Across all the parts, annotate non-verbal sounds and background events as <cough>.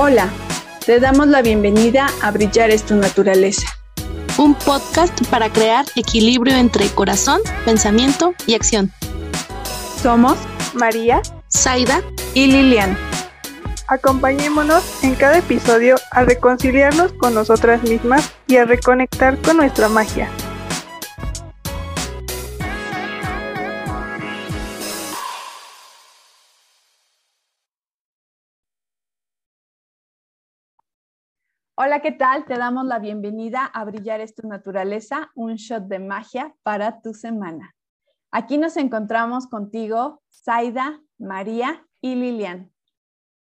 Hola, te damos la bienvenida a Brillar es tu naturaleza. Un podcast para crear equilibrio entre corazón, pensamiento y acción. Somos María, Zaida y Lilian. Acompañémonos en cada episodio a reconciliarnos con nosotras mismas y a reconectar con nuestra magia. Hola, ¿qué tal? Te damos la bienvenida a Brillar es tu naturaleza, un shot de magia para tu semana. Aquí nos encontramos contigo, Zaida, María y Lilian.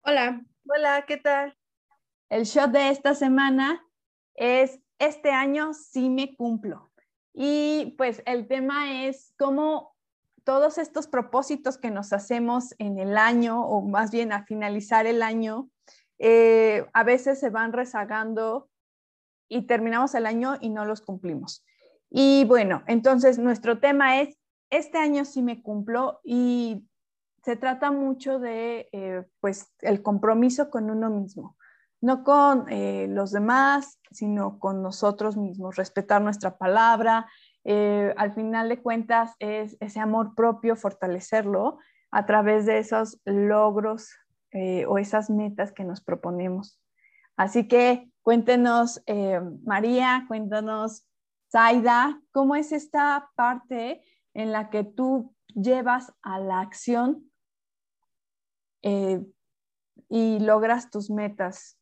Hola. Hola, ¿qué tal? El shot de esta semana es Este año sí me cumplo. Y pues el tema es cómo todos estos propósitos que nos hacemos en el año, o más bien a finalizar el año, eh, a veces se van rezagando y terminamos el año y no los cumplimos. Y bueno, entonces nuestro tema es, este año sí me cumplo y se trata mucho de, eh, pues, el compromiso con uno mismo, no con eh, los demás, sino con nosotros mismos, respetar nuestra palabra. al final de cuentas es ese amor propio, fortalecerlo a través de esos logros eh, o esas metas que nos proponemos. Así que cuéntenos, eh, María, cuéntanos, Zaida, ¿cómo es esta parte en la que tú llevas a la acción eh, y logras tus metas?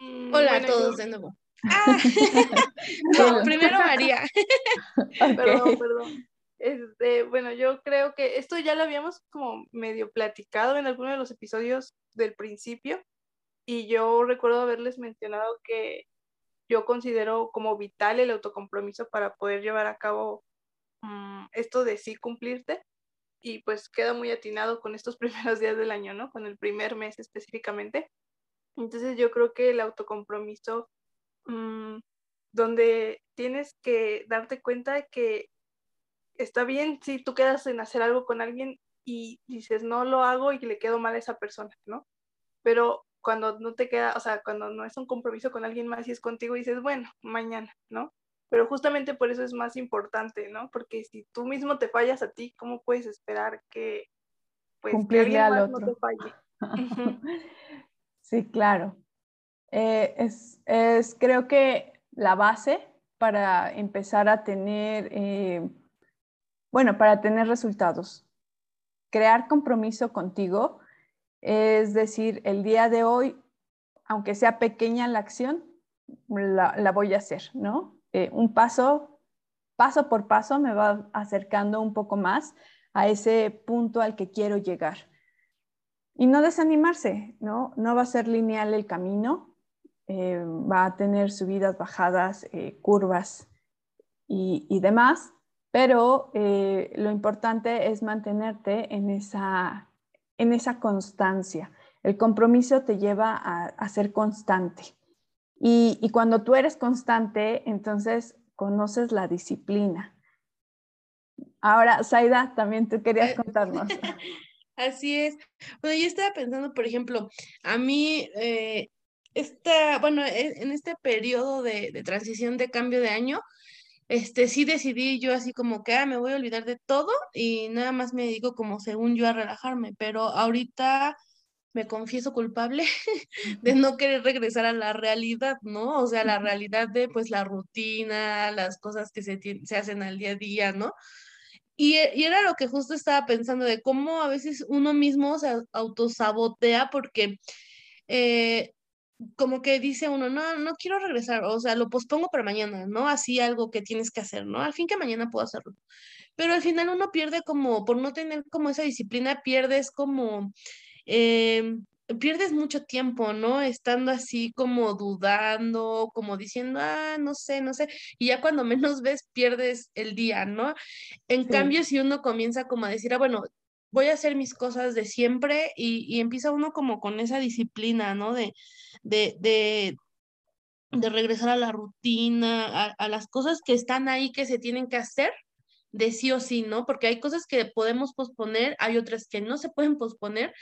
Mm, Hola a todos de nuevo. <laughs> <laughs> <laughs> primero María. Perdón, perdón. Este, bueno, yo creo que esto ya lo habíamos como medio platicado en alguno de los episodios del principio y yo recuerdo haberles mencionado que yo considero como vital el autocompromiso para poder llevar a cabo mm, esto de sí cumplirte y pues queda muy atinado con estos <laughs> primeros días del año, ¿no? Con el primer mes específicamente. Entonces yo creo que el autocompromiso, mm, donde tienes que darte cuenta que está bien si tú quedas en hacer algo con alguien y dices, no lo hago y le quedo mal a esa persona, ¿no? Pero cuando no te queda, o sea, cuando no es un compromiso con alguien más y es contigo, dices, bueno, mañana, ¿no? Pero justamente por eso es más importante, ¿no? Porque si tú mismo te fallas a ti, ¿cómo puedes esperar que, pues, Cumplirle al otro. no te falle? <laughs> sí, claro. Eh, es, es, creo que la base para empezar a tener eh, bueno, para tener resultados. Crear compromiso contigo es decir, el día de hoy, aunque sea pequeña la acción, la, voy a hacer, ¿no? Eh, un paso, paso por paso me va acercando un poco más a ese punto al que quiero llegar. Y no desanimarse, ¿no? No va a ser lineal el camino, eh, va a tener subidas, bajadas, eh, curvas y, y demás, pero eh, lo importante es mantenerte en esa, en esa constancia. El compromiso te lleva a, ser constante. Y, y, cuando tú eres constante, entonces conoces la disciplina. Ahora, Zaida, también tú querías contarnos. <laughs> Así es. Bueno, yo estaba pensando, por ejemplo, a mí, eh, bueno, e, en este periodo de, de transición de cambio de año, este, sí decidí yo así como que, ah, me voy a olvidar de todo y nada más me dedico como según yo a relajarme, pero ahorita me confieso culpable <laughs> de no querer regresar a la realidad, ¿no? O sea, la realidad de pues la rutina, las cosas que se, se hacen al día a día, ¿no? Y, y, era lo que justo estaba pensando de cómo a veces uno mismo se autosabotea porque eh, como que dice uno, no, no quiero regresar, o sea, lo pospongo para mañana, ¿no? Así algo que tienes que hacer, ¿no? Al fin que mañana puedo hacerlo. Pero al final uno pierde como, por no tener como esa disciplina, pierdes como, em, pierdes mucho tiempo, ¿no? Estando así como dudando, como diciendo, ah, no sé, no sé, y ya cuando <laughs> menos ves, pierdes el día, ¿no? En cambio, si uno comienza como a decir, ah, bueno, voy a hacer mis cosas de siempre y, empieza uno como con esa disciplina, ¿no? De, de, de, de regresar a la rutina, a, las cosas que están ahí que se tienen que hacer de sí o sí, ¿no? Porque hay cosas que podemos posponer, hay otras que no se pueden posponer.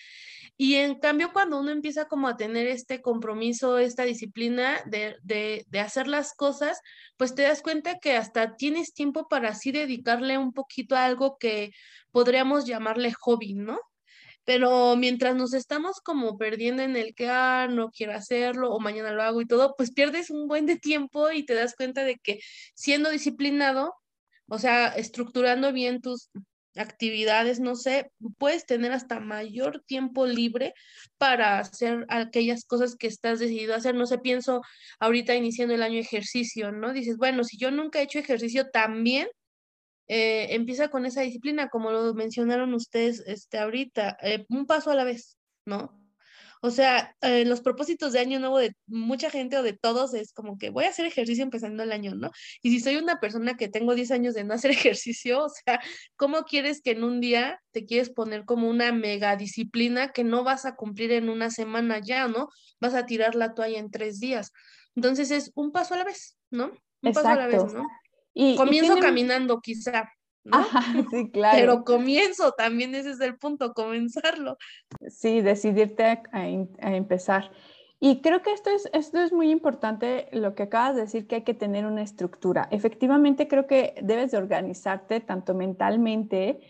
Y en cambio, cuando uno empieza como a tener este compromiso, esta disciplina de, de, hacer las cosas, pues te das cuenta que hasta tienes tiempo para así dedicarle un poquito a algo que podríamos llamarle hobby, ¿no? Pero mientras nos estamos como perdiendo en el que, ah, no quiero hacerlo o mañana lo hago y todo, pues pierdes un buen de tiempo y te das cuenta de que siendo disciplinado, o sea, estructurando bien tus actividades, no sé, puedes tener hasta mayor tiempo libre para hacer aquellas cosas que estás decidido a hacer. No sé, pienso ahorita iniciando el año ejercicio, ¿no? Dices, bueno, si yo nunca he hecho ejercicio también, eh, empieza con esa disciplina, como lo mencionaron ustedes este, ahorita, eh, un paso a la vez, ¿no? O sea, eh, los propósitos de año nuevo de mucha gente o de todos es como que voy a hacer ejercicio empezando el año, ¿no? Y si soy una persona que tengo 10 años de no hacer <laughs> ejercicio, o sea, ¿cómo quieres que en un día te quieres poner como una mega disciplina que no vas a cumplir en una semana ya, ¿no? Vas a tirar la toalla en tres días. Entonces es un paso a la vez, ¿no? Un paso a la vez, ¿no? Y, Comienzo caminando quizá, <laughs> sí, claro. Pero comienzo, también ese es el punto, comenzarlo. Sí, decidirte a, empezar. Y creo que esto es, esto es muy importante, lo que acabas de decir, que hay que tener una estructura. Efectivamente, creo que debes de organizarte tanto mentalmente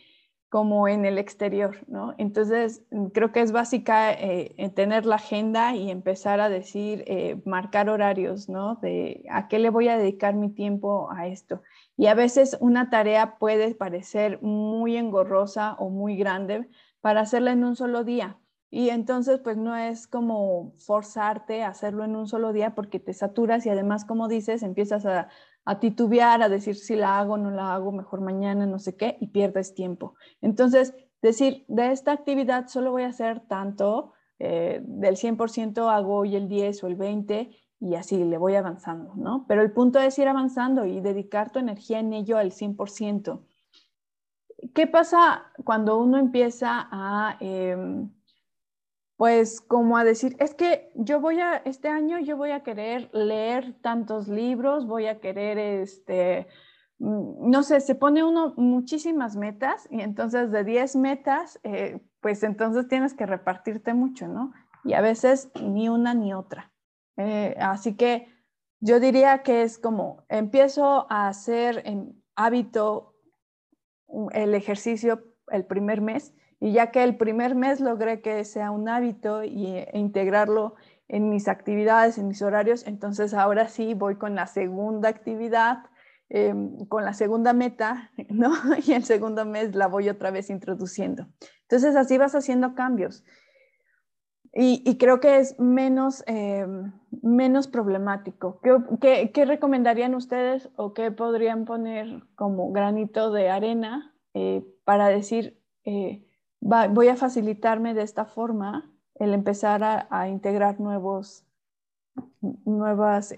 como en el exterior, ¿no? Entonces, creo que es básica eh, tener la agenda y empezar a decir, eh, marcar horarios, ¿no? De a qué le voy a dedicar mi tiempo a esto. Y a veces una tarea puede parecer muy engorrosa o muy grande para hacerla en un solo día. Y entonces, pues no es como forzarte a hacerlo en un solo día porque te saturas y además, como dices, empiezas a, titubear, a decir si la hago, no la hago, mejor mañana, no sé qué, y pierdes tiempo. Entonces, decir, de esta actividad solo voy a hacer tanto, eh, del 100% hago hoy el 10 o el 20 y así le voy avanzando, ¿no? Pero el punto es ir avanzando y dedicar tu energía en ello al 100%. ¿Qué pasa cuando uno empieza a, em, pues como a decir, es que yo voy a, este año yo voy a querer leer tantos libros, voy a querer, este, mm, no sé, se pone uno muchísimas metas y entonces de 10 metas, eh, pues entonces tienes que repartirte mucho, ¿no? Y a veces ni una ni otra. Eh, así que yo diría que es como empiezo a hacer en hábito el ejercicio el primer mes y ya que el primer mes logré que sea un hábito y, e integrarlo en mis actividades, en mis horarios, entonces ahora sí voy con la segunda actividad, em, con la segunda meta, <laughs> ¿no? Y el segundo mes la voy otra vez introduciendo. Entonces así vas haciendo cambios. Y, creo que es menos, eh, menos problemático. ¿Qué, ¿Qué, recomendarían ustedes o qué podrían poner como granito de arena eh, para decir, eh, voy a facilitarme de esta forma el empezar a, integrar nuevos, nuevas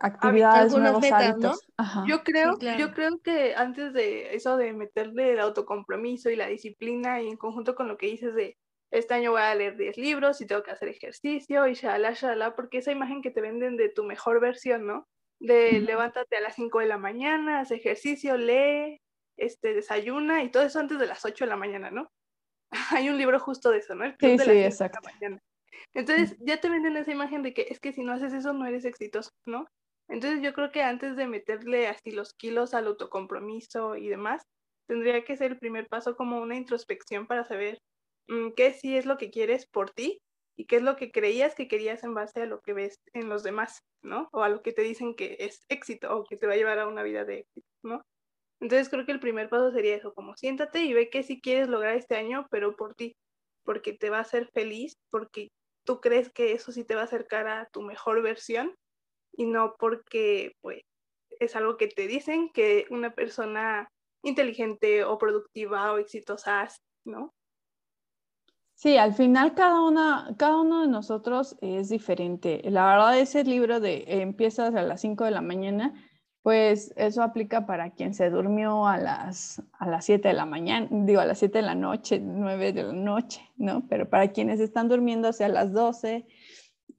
actividades, nuevos hábitos? Yo, creo, yo creo que antes de eso de meterle el autocompromiso y la disciplina y en conjunto con lo que dices de este año voy a leer 10 libros y tengo que hacer ejercicio y shala, shala, porque esa imagen que te venden de tu mejor versión, ¿no? De levántate a las 5 de la mañana, haz ejercicio, lee, este, desayuna y todo eso antes de las 8 de la mañana, ¿no? <laughs> Hay un libro justo de eso, ¿no? sí, sí, exacto. Entonces ya te venden esa imagen de que es que si no haces eso no eres exitoso, ¿no? Entonces yo creo que antes de meterle así los kilos al autocompromiso y demás, tendría que ser el primer paso como una introspección para saber Mm, qué sí es lo que quieres por ti y qué es lo que creías que querías en base a lo que ves en los demás, ¿no? O a lo que te dicen que es éxito o que te va a llevar a una vida de éxito, ¿no? Entonces creo que el primer paso sería eso, como siéntate y ve qué sí quieres lograr este año, pero por ti, porque te va a hacer feliz, porque tú crees que eso sí te va a acercar a tu mejor versión y no porque pues es algo que te dicen que una persona inteligente o productiva o exitosa ¿no? Sí, al final cada, una, cada uno de nosotros es diferente. La verdad, ese libro de empiezas a las 5 de la mañana, pues eso aplica para quien se durmió a las, a las 7 de la mañana, digo a las 7 de la noche, 9 de la noche, ¿no? Pero para quienes están durmiendo hacia las 12,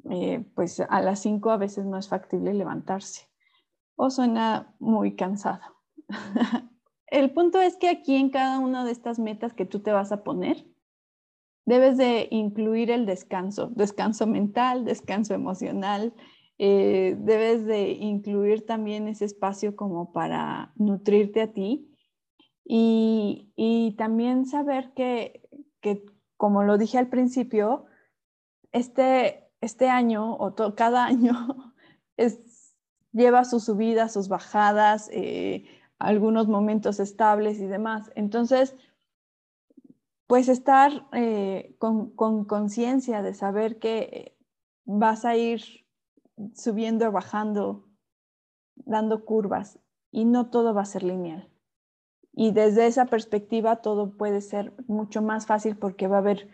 eh, pues a las 5 a veces no es factible levantarse o suena muy cansado. <laughs> el punto es que aquí en cada una de estas metas que tú te vas a poner, debes de incluir el descanso, descanso mental, descanso emocional, eh, debes de incluir también ese espacio como para nutrirte a ti y, también saber que, como lo dije al principio, este, este año o cada <laughs> año es, lleva sus subidas, sus bajadas, eh, algunos momentos estables y demás. Entonces, pues estar eh, con conciencia de saber que vas a ir subiendo, bajando, dando curvas y no todo va a ser lineal. Y desde esa perspectiva todo puede ser mucho más fácil porque va a haber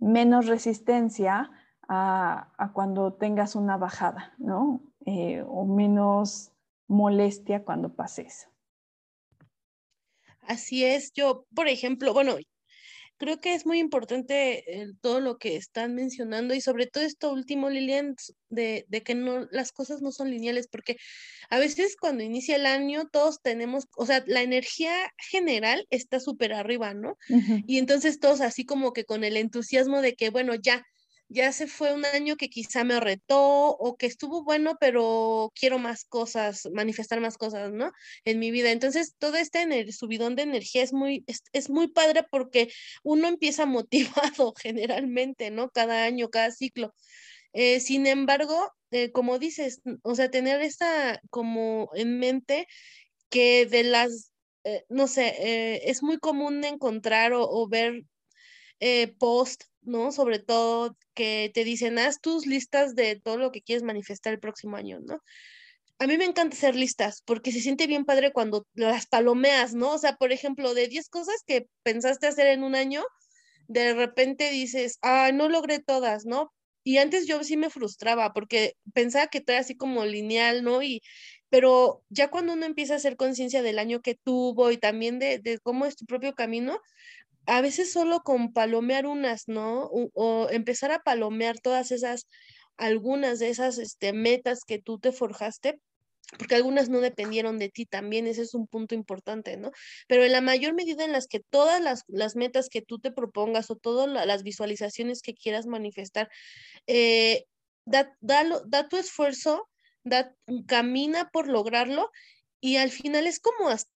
menos resistencia a, cuando tengas una bajada, ¿no? Eh, o menos molestia cuando pases. Así es, yo, por ejemplo, bueno, creo que es muy importante eh, todo lo que están mencionando y sobre todo esto último, Lilian, de, que no, las cosas no son lineales, porque a veces cuando inicia el año todos tenemos, o sea, la energía general está súper arriba, ¿no? Y entonces todos así como que con el entusiasmo de que, bueno, ya, ya se fue un año que quizá me retó o que estuvo bueno, pero quiero más cosas, manifestar más cosas, ¿no? En mi vida. Entonces, todo este subidón de energía es muy, es, muy padre porque uno empieza <laughs> motivado generalmente, ¿no? Cada año, cada ciclo. Eh, sin embargo, eh, como dices, o sea, tener esta como en mente que de las, eh, no sé, es muy común encontrar o ver post ¿no? Sobre todo que te dicen, haz tus listas de todo lo que quieres manifestar el próximo año, ¿no? A mí me encanta hacer listas porque se siente bien padre cuando las palomeas, ¿no? O sea, por ejemplo, de 10 cosas que pensaste hacer en un año, de repente dices, ah, no logré todas, ¿no? Y antes yo sí me frustraba porque pensaba que era así como lineal, ¿no? Y, pero ya cuando uno empieza a hacer conciencia del año que tuvo y también de, de, cómo es tu propio camino, a veces solo con palomear unas, ¿no? O, empezar a palomear todas esas, algunas de esas este, metas que tú te forjaste, porque algunas no dependieron de ti también, ese es un punto importante, ¿no? Pero en la mayor medida en las que todas las, metas que tú te propongas o todas las visualizaciones que quieras manifestar, eh, da, da, tu esfuerzo, da, camina por lograrlo y al final es como hasta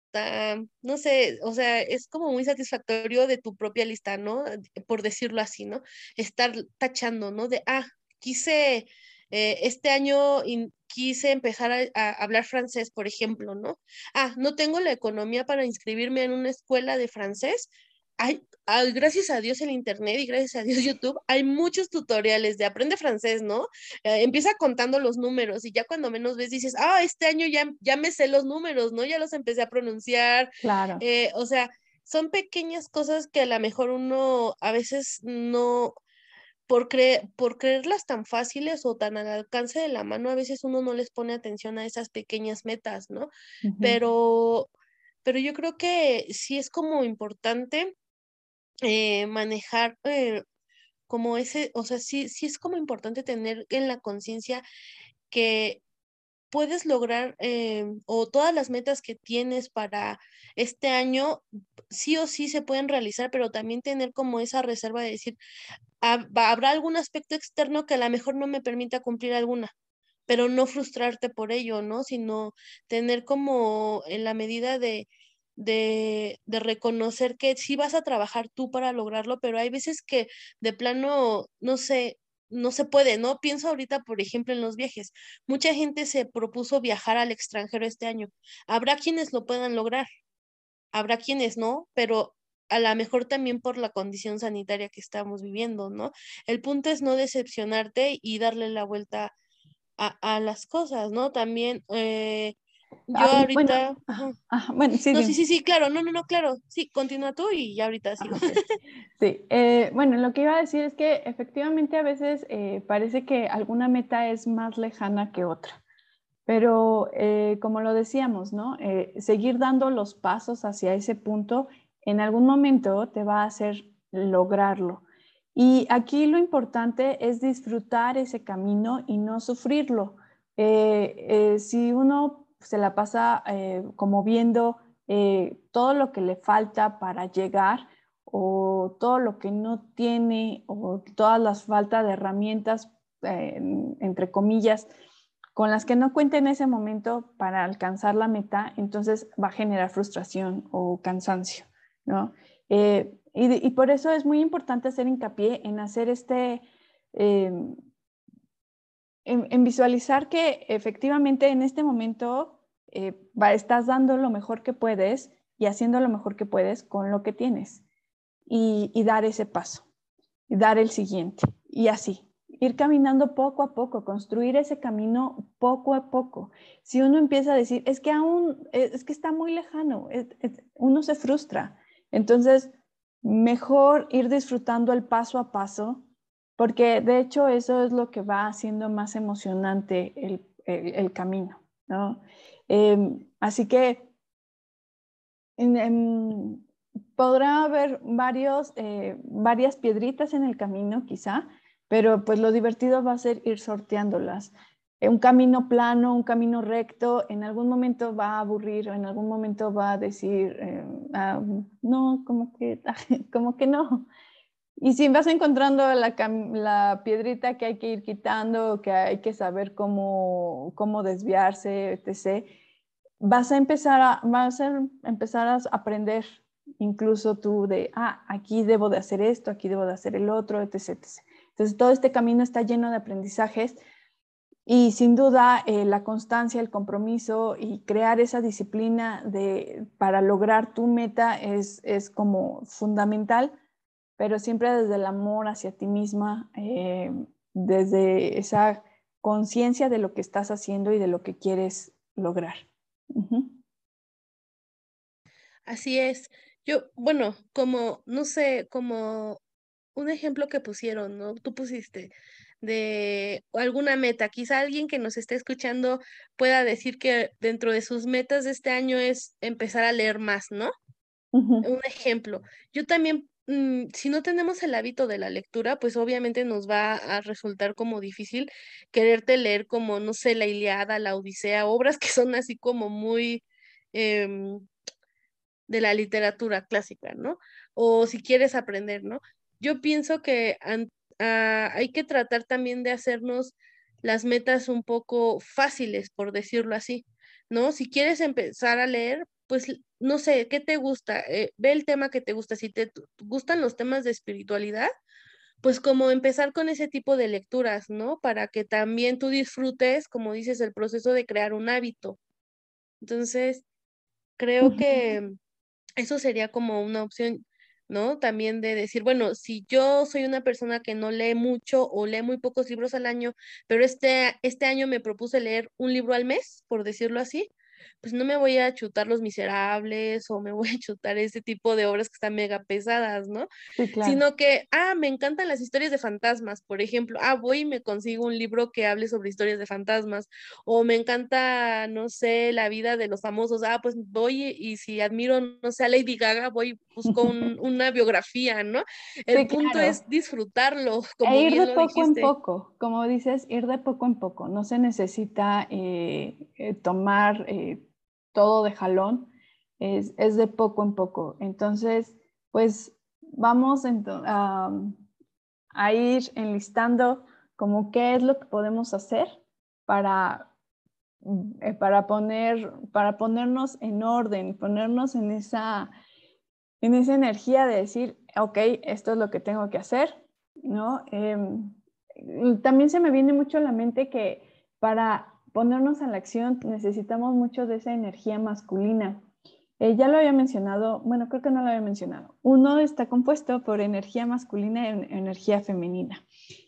no sé, o sea, es como muy satisfactorio de tu propia lista, ¿no? Por decirlo así, ¿no? Estar tachando, ¿no? De, ah, quise, eh, este año quise empezar a, hablar francés, por ejemplo, ¿no? Ah, no tengo la economía para inscribirme en una escuela de francés, hay, gracias a Dios el Internet y gracias a Dios YouTube, hay muchos tutoriales de aprende francés, ¿no? Eh, empieza contando los números y ya cuando menos ves dices, ah, este año ya, ya me sé los números, ¿no? Ya los empecé a pronunciar. Claro. Eh, o sea, son pequeñas cosas que a lo mejor uno a veces no, por, por creerlas tan fáciles o tan al alcance de la mano, a veces uno no les pone atención a esas pequeñas metas, ¿no? Pero pero yo creo que sí es como importante eh, manejar eh, como ese, o sea, sí, sí es como importante tener en la conciencia que puedes lograr eh, o todas las metas que tienes para este año sí o sí se pueden realizar, pero también tener como esa reserva de decir, habrá algún aspecto externo que a lo mejor no me permita cumplir alguna, pero no frustrarte por ello, ¿no? Sino tener como en la medida de de, reconocer que sí vas a trabajar tú para lograrlo, pero hay veces que de plano, no sé, no se puede, ¿no? Pienso ahorita, por ejemplo, en los viajes. Mucha gente se propuso viajar al extranjero este año. Habrá quienes lo puedan lograr, habrá quienes no, pero a lo mejor también por la condición sanitaria que estamos viviendo, ¿no? El punto es no decepcionarte y darle la vuelta a, las cosas, ¿no? También eh, yo ahorita. Bueno, sí, no, sí, sí, sí, claro, no, no, no, claro. Sí, continúa tú y ya ahorita sigo. <laughs> sí, eh, bueno, lo que iba a decir es que efectivamente a veces eh, parece que alguna meta es más lejana que otra. Pero eh, como lo decíamos, ¿no? seguir dando los pasos hacia ese punto en algún momento te va a hacer lograrlo. Y aquí lo importante es disfrutar ese camino y no sufrirlo. si uno se la pasa eh, como viendo eh, todo lo que le falta para llegar o todo lo que no tiene o todas las faltas de herramientas, eh, entre comillas, con las que no cuente en ese momento para alcanzar la meta, entonces va a generar frustración o cansancio, ¿no? Eh, y, por eso es muy importante hacer hincapié en hacer este, en, visualizar que efectivamente en este momento eh, estás dando lo mejor que puedes y haciendo lo mejor que puedes con lo que tienes y, dar ese paso, y dar el siguiente y así, ir caminando poco a poco, construir ese camino poco a poco. Si uno empieza a decir, es que aún, es que está muy lejano, uno se frustra. Entonces, mejor ir disfrutando el paso a paso, porque de hecho eso es lo que va haciendo más emocionante el, camino, ¿no? Em, así que podrá haber varios, eh, varias piedritas en el camino quizá, pero pues lo divertido va a ser ir sorteándolas. Eh, un camino plano, un camino recto, en algún momento va a aburrir o en algún momento va a decir, eh, ah, no, como que, <laughs> como que no. Y si vas encontrando la, la, piedrita que hay que ir quitando, que hay que saber cómo, cómo desviarse, etc., vas a empezar a, vas a empezar a aprender incluso tú de, ah, aquí debo de hacer esto, aquí debo de hacer el otro, etc. etc. Entonces, todo este camino está lleno de aprendizajes y sin duda eh, la constancia, el compromiso y crear esa disciplina de, para lograr tu meta es, es como fundamental pero siempre desde el amor hacia ti misma, eh, desde esa conciencia de lo que estás haciendo y de lo que quieres lograr. Así es. Yo, bueno, como, no sé, como un ejemplo que pusieron, ¿no? Tú pusiste de alguna meta. Quizá alguien que nos esté escuchando pueda decir que dentro de sus metas de este año es empezar a leer más, ¿no? Un ejemplo. Yo también Mm, si no tenemos el hábito de la lectura, pues obviamente nos va a resultar como difícil quererte leer como, no sé, la Iliada, la Odisea, obras que son así como muy em, de la literatura clásica, ¿no? O si quieres aprender, ¿no? Yo pienso que ah, hay que tratar también de hacernos las metas un poco fáciles, por decirlo así, ¿no? Si quieres empezar a leer, pues no sé, ¿qué te gusta? Eh, ve el tema que te gusta. Si te gustan los temas de espiritualidad, pues como empezar con ese tipo de lecturas, ¿no? Para que también tú disfrutes, como dices, el proceso de crear un hábito. Entonces, creo que eso sería como una opción, ¿no? También de decir, bueno, si yo soy una persona que no lee mucho o lee muy pocos libros al año, pero este, este año me propuse leer un libro al mes, por decirlo así, pues no me voy a chutar Los Miserables o me voy a chutar ese tipo de obras que están mega pesadas, ¿no? Sino que, ah, me encantan las historias de fantasmas, por ejemplo, ah, voy y me consigo un libro que hable sobre historias de fantasmas, o me encanta, no sé, la vida de los famosos, ah, pues voy y si admiro, no sé, a Lady Gaga, voy, busco <laughs> una biografía, ¿no? El punto es disfrutarlo. Como e ir de poco en poco, como dices, ir de poco en poco, no se necesita eh, eh, tomar... Eh, todo de jalón, es, de poco en poco. Entonces, pues vamos a, a ir enlistando como qué es lo que podemos hacer para, eh, para, poner, para ponernos en orden, ponernos en esa, en esa energía de decir, ok, esto es lo que tengo que hacer, ¿no? Em, también se me viene mucho a la mente que para ponernos a la acción necesitamos mucho de esa energía masculina. Eh, ya lo había mencionado, bueno, creo que no lo había mencionado. Uno está compuesto por energía masculina y energía femenina.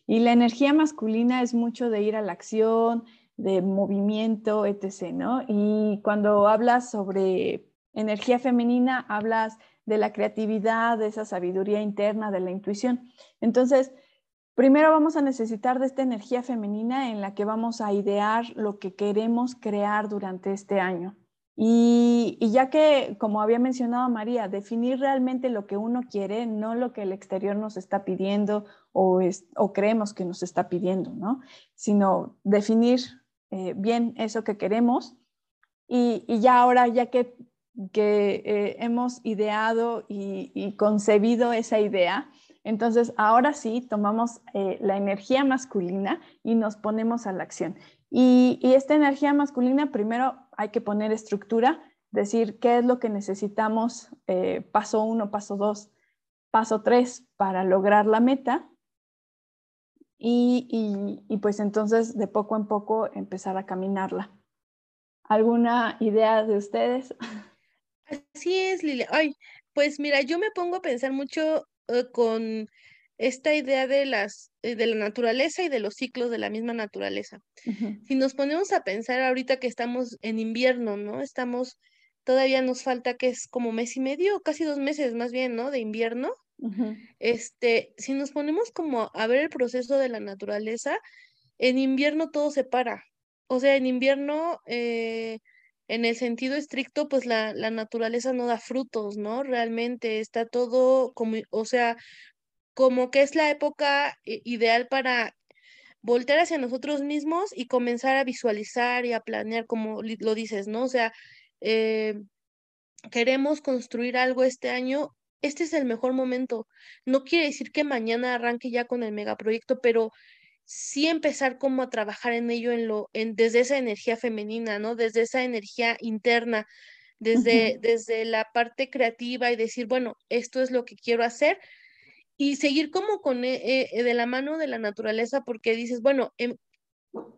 Y la energía masculina es mucho de ir a la acción, de movimiento, etc. ¿no? Y cuando hablas sobre energía femenina, hablas de la creatividad, de esa sabiduría interna, de la intuición. Entonces, Primero vamos a necesitar de esta energía femenina en la que vamos a idear lo que queremos crear durante este año. Y, ya que, como había mencionado María, definir realmente lo que uno quiere, no lo que el exterior nos está pidiendo o, creemos que nos está pidiendo, ¿no? Sino definir eh, bien eso que queremos. Y, y ya ahora, ya que que eh, hemos ideado y, concebido esa idea. Entonces, ahora sí, tomamos eh, la energía masculina y nos ponemos a la acción. Y, esta energía masculina, primero hay que poner estructura, decir qué es lo que necesitamos, eh, paso uno, paso dos, paso tres, para lograr la meta. Y, pues entonces de poco en poco empezar a caminarla. ¿Alguna idea de ustedes? Así es, Lilia. Ay, pues mira, yo me pongo a pensar mucho eh, con esta idea de las eh, de la naturaleza y de los ciclos de la misma naturaleza. Si nos ponemos a pensar ahorita que estamos en invierno, ¿no? Estamos, todavía nos falta que es como mes y medio, casi dos meses más bien, ¿no? De invierno. Este, si nos ponemos como a ver el proceso de la naturaleza, en invierno todo se para. O sea, en invierno eh, en el sentido estricto, pues la, la, naturaleza no da frutos, ¿no? Realmente está todo como, o sea, como que es la época eh, ideal para voltear hacia nosotros mismos y comenzar a visualizar y a planear, como lo dices, ¿no? O sea, eh, queremos construir algo este año, este es el mejor momento. No quiere decir que mañana arranque ya con el megaproyecto, pero sí empezar como a trabajar en ello en lo, en, desde esa energía femenina, ¿no? Desde esa energía interna, desde, desde la parte creativa y decir, bueno, esto es lo que quiero hacer y seguir como con eh, de la mano de la naturaleza porque dices, bueno, em,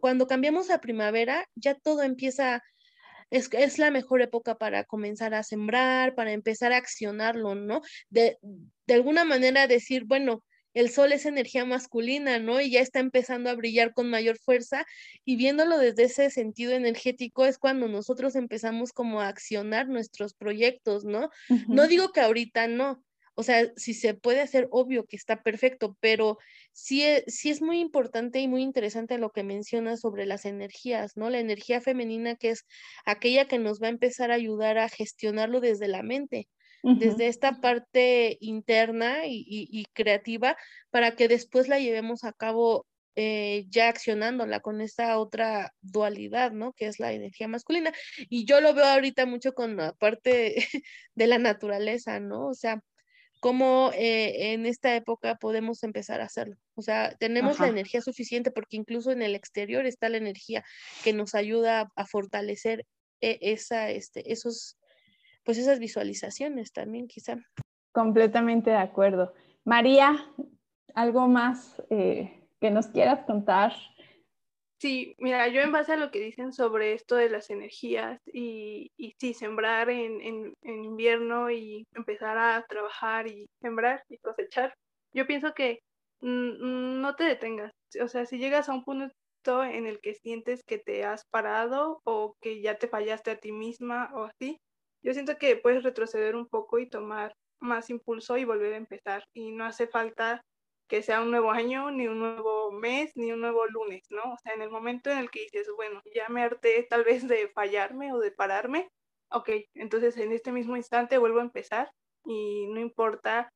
cuando cambiamos a primavera ya todo empieza, es, es la mejor época para comenzar a sembrar, para empezar a accionarlo, ¿no? De, de alguna manera decir, bueno, el sol es energía masculina, ¿no? Y ya está empezando a brillar con mayor fuerza y viéndolo desde ese sentido energético es cuando nosotros empezamos como a accionar nuestros proyectos, ¿no? No digo que ahorita no, o sea, si se puede hacer, obvio que está perfecto, pero sí es, sí es muy importante y muy interesante lo que mencionas sobre las energías, ¿no? La energía femenina que es aquella que nos va a empezar a ayudar a gestionarlo desde la mente desde esta parte interna y, creativa para que después la llevemos a cabo eh, ya accionándola con esta otra dualidad, ¿no? Que es la energía masculina. Y yo lo veo ahorita mucho con la parte <laughs> de la naturaleza, ¿no? O sea, cómo eh, en esta época podemos empezar a hacerlo. O sea, tenemos la energía suficiente porque incluso en el exterior está la energía que nos ayuda a, fortalecer eh, esa, este, esos pues esas visualizaciones también quizá. Completamente de acuerdo. María, ¿algo más eh, que nos quieras contar? Sí, mira, yo en base a lo que dicen sobre esto de las energías y, y sí, sembrar en, en, invierno y empezar a trabajar y sembrar y cosechar, yo pienso que no te detengas. O sea, si llegas a un punto en el que sientes que te has parado o que ya te fallaste a ti misma o así, yo siento que puedes retroceder un poco y tomar más impulso y volver a empezar. Y no hace falta que sea un nuevo año, ni un nuevo mes, ni un nuevo lunes, ¿no? O sea, en el momento en el que dices, bueno, ya me harté tal vez de fallarme o de pararme, ok, entonces en este mismo instante vuelvo a empezar y no importa,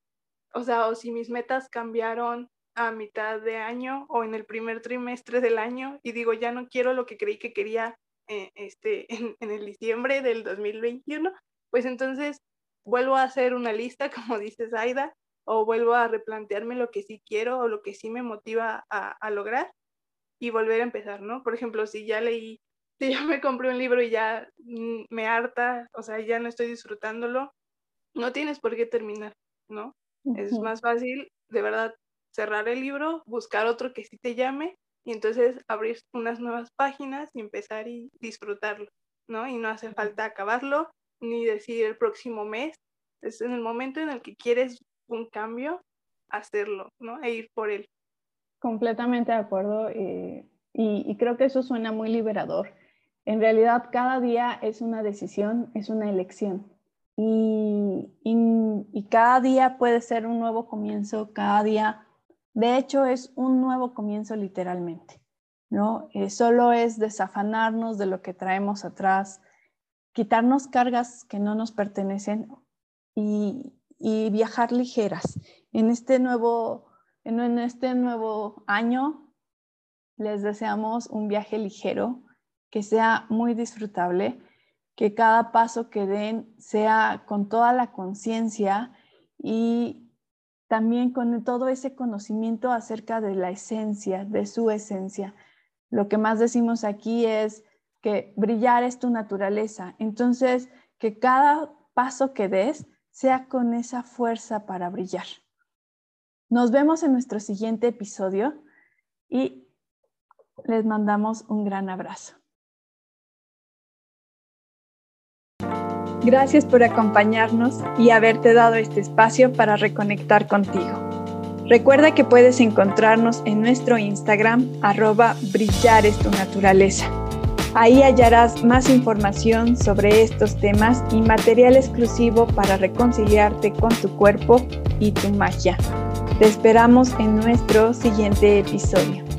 o sea, o si mis metas cambiaron a mitad de año o en el primer trimestre del año y digo, ya no quiero lo que creí que quería eh, este, <laughs> en, el diciembre del 2021, pues entonces vuelvo a hacer una lista, <laughs> como dices Aida, o vuelvo a replantearme lo que sí quiero o lo que sí me motiva a, lograr y volver a empezar, ¿no? Por ejemplo, si ya leí, <laughs> si ya me compré un libro y ya mm, me harta, o sea, ya no estoy disfrutándolo, no tienes por qué terminar, ¿no? Es más fácil, de verdad, cerrar el libro, buscar otro que sí te llame y entonces abrir unas nuevas páginas y empezar y disfrutarlo, ¿no? Y no hace falta acabarlo ni decir el próximo mes, es en el momento en el que quieres un cambio, hacerlo, ¿no? E ir por él. Completamente de acuerdo eh, y, creo que eso suena muy liberador. En realidad cada día es una decisión, es una elección y, y cada día puede ser un nuevo comienzo, cada día de hecho, es un nuevo comienzo literalmente, ¿no? Eh, solo es desafanarnos de lo que traemos atrás, quitarnos cargas que no nos pertenecen y, viajar ligeras. En este, nuevo, en este nuevo año les deseamos un viaje ligero, que sea muy disfrutable, que cada paso que den sea con toda la conciencia y también con todo ese conocimiento acerca de la esencia, de su esencia. Lo que más decimos aquí es que brillar es tu naturaleza. Entonces, que cada paso que des sea con esa fuerza para brillar. Nos vemos en nuestro siguiente episodio y les mandamos un gran abrazo. Gracias por acompañarnos y haberte dado este espacio para reconectar contigo. Recuerda que puedes encontrarnos en nuestro Instagram arroba brillar es tu naturaleza. Ahí hallarás más información sobre estos temas y material exclusivo para reconciliarte con tu cuerpo y tu magia. Te esperamos en nuestro siguiente episodio.